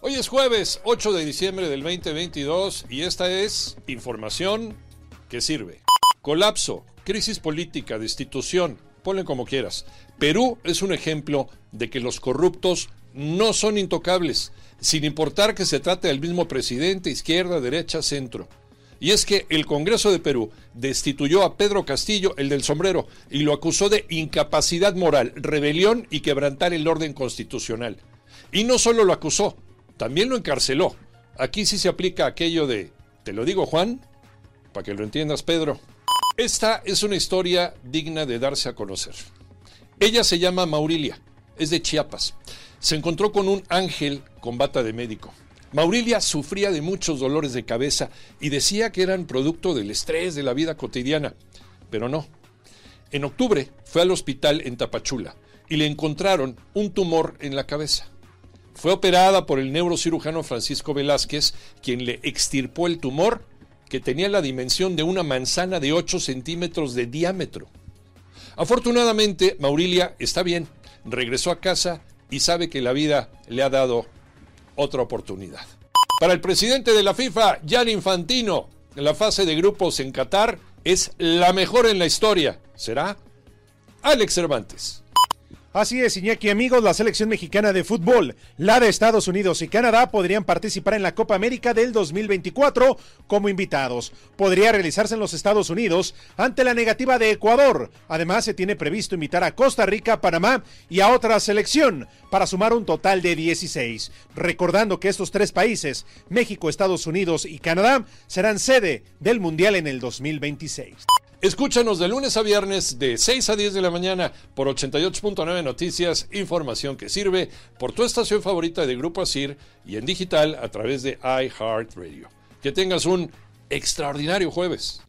Hoy es jueves 8 de diciembre del 2022 y esta es información que sirve. Colapso, crisis política, destitución, ponle como quieras. Perú es un ejemplo de que los corruptos no son intocables, sin importar que se trate del mismo presidente, izquierda, derecha, centro. Y es que el Congreso de Perú destituyó a Pedro Castillo, el del sombrero, y lo acusó de incapacidad moral, rebelión y quebrantar el orden constitucional. Y no solo lo acusó, también lo encarceló. Aquí sí se aplica aquello de, te lo digo Juan, para que lo entiendas Pedro. Esta es una historia digna de darse a conocer. Ella se llama Maurilia, es de Chiapas. Se encontró con un ángel con bata de médico. Maurilia sufría de muchos dolores de cabeza y decía que eran producto del estrés de la vida cotidiana, pero no. En octubre fue al hospital en Tapachula y le encontraron un tumor en la cabeza. Fue operada por el neurocirujano Francisco Velázquez, quien le extirpó el tumor que tenía la dimensión de una manzana de 8 centímetros de diámetro. Afortunadamente, Maurilia está bien, regresó a casa y sabe que la vida le ha dado otra oportunidad. Para el presidente de la FIFA, Jan Infantino, la fase de grupos en Qatar es la mejor en la historia. ¿Será? Alex Cervantes. Así es, Iñaki amigos, la selección mexicana de fútbol, la de Estados Unidos y Canadá podrían participar en la Copa América del 2024 como invitados. Podría realizarse en los Estados Unidos ante la negativa de Ecuador. Además, se tiene previsto invitar a Costa Rica, Panamá y a otra selección para sumar un total de 16. Recordando que estos tres países, México, Estados Unidos y Canadá, serán sede del Mundial en el 2026. Escúchanos de lunes a viernes de 6 a 10 de la mañana por 88.9 Noticias, información que sirve por tu estación favorita de Grupo Asir y en digital a través de iHeartRadio. Que tengas un extraordinario jueves.